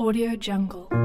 Audio Jungle.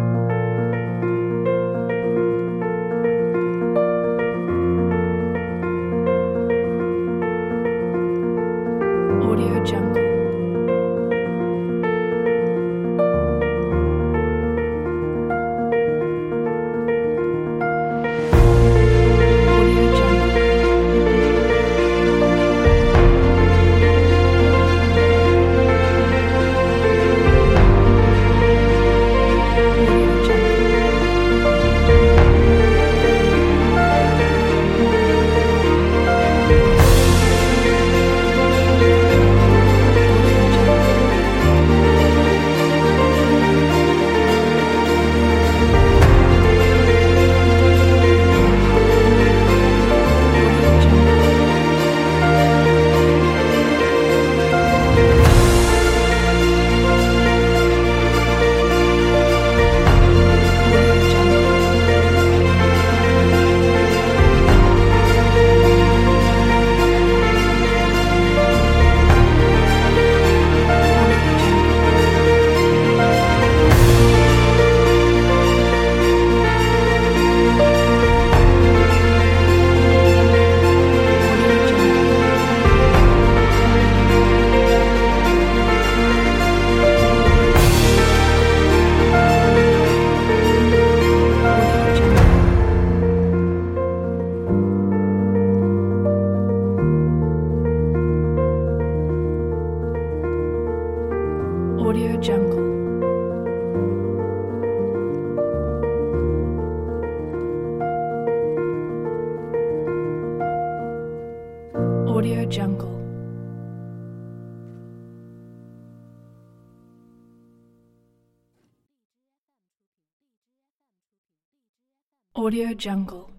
Audio Jungle.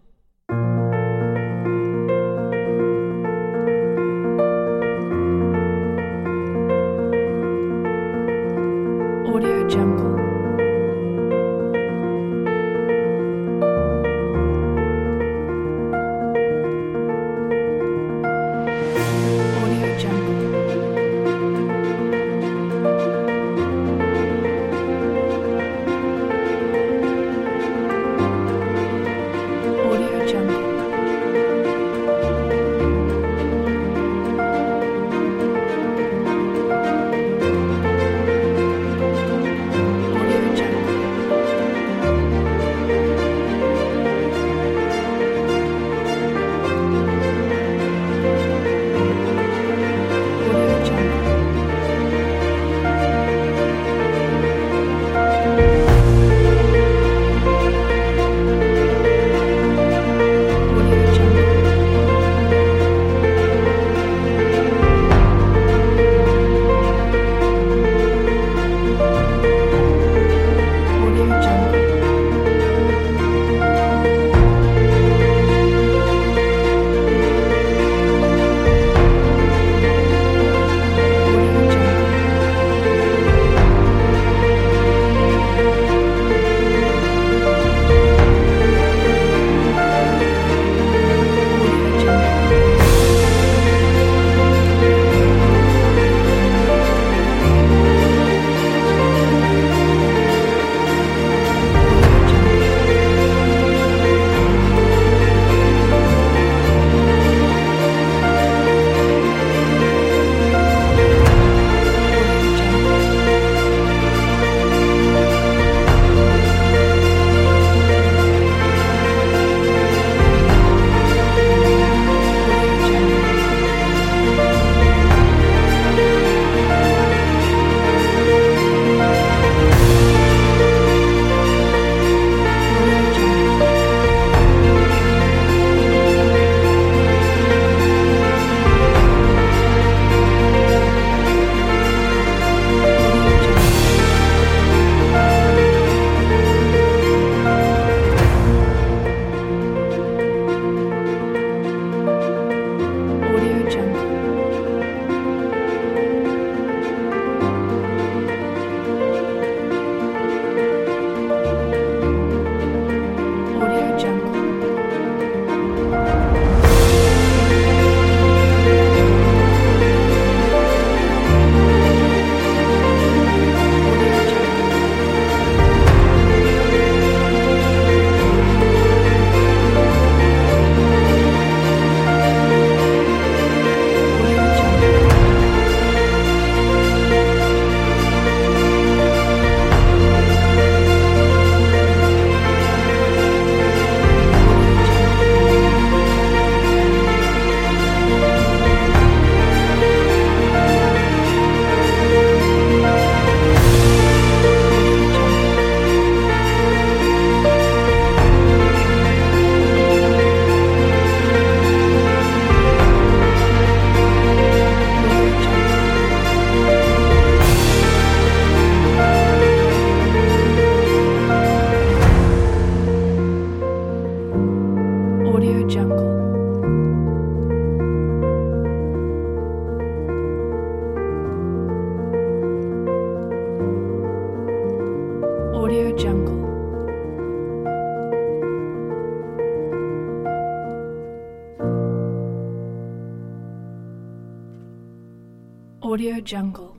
Jungle.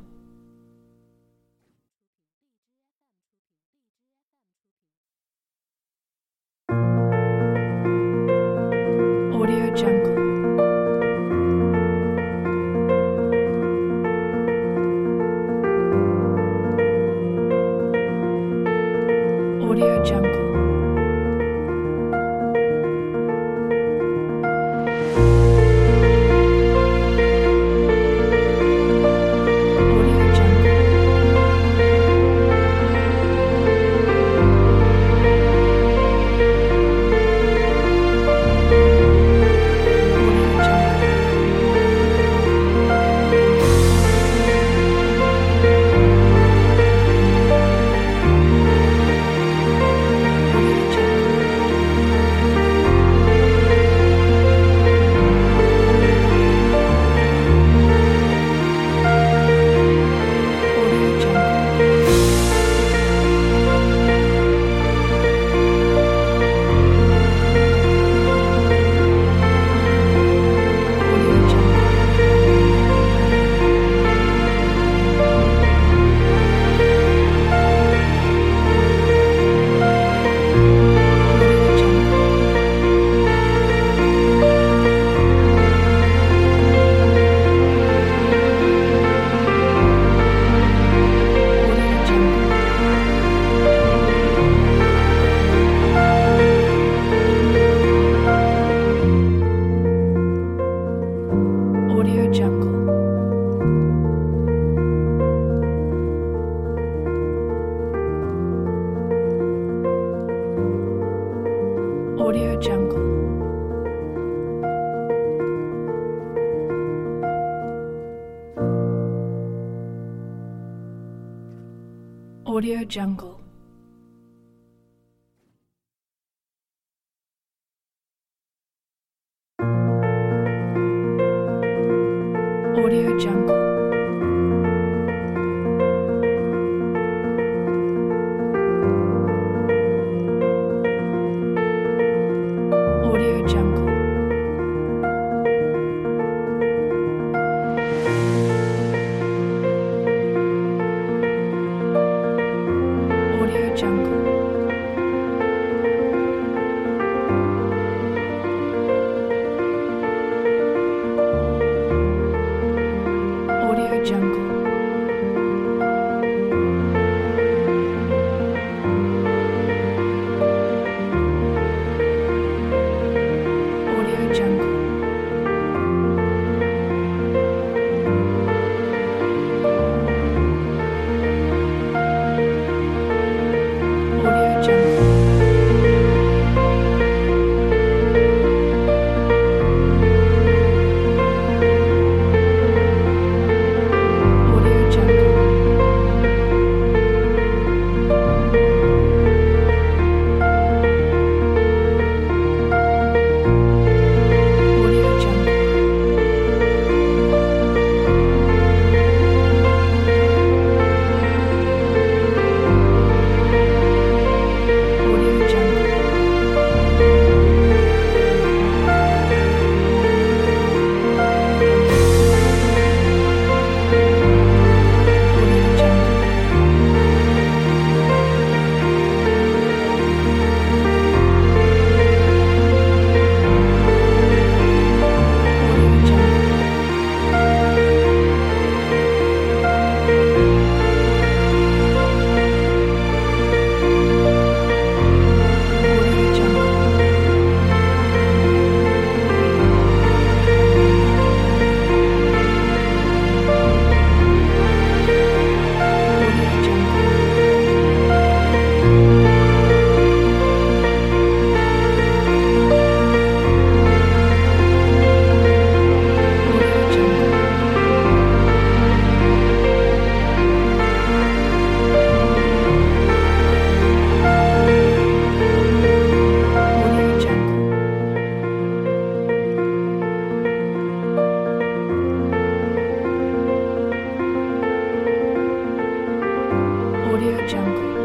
Audio Jungle. jungle.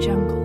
Jungle.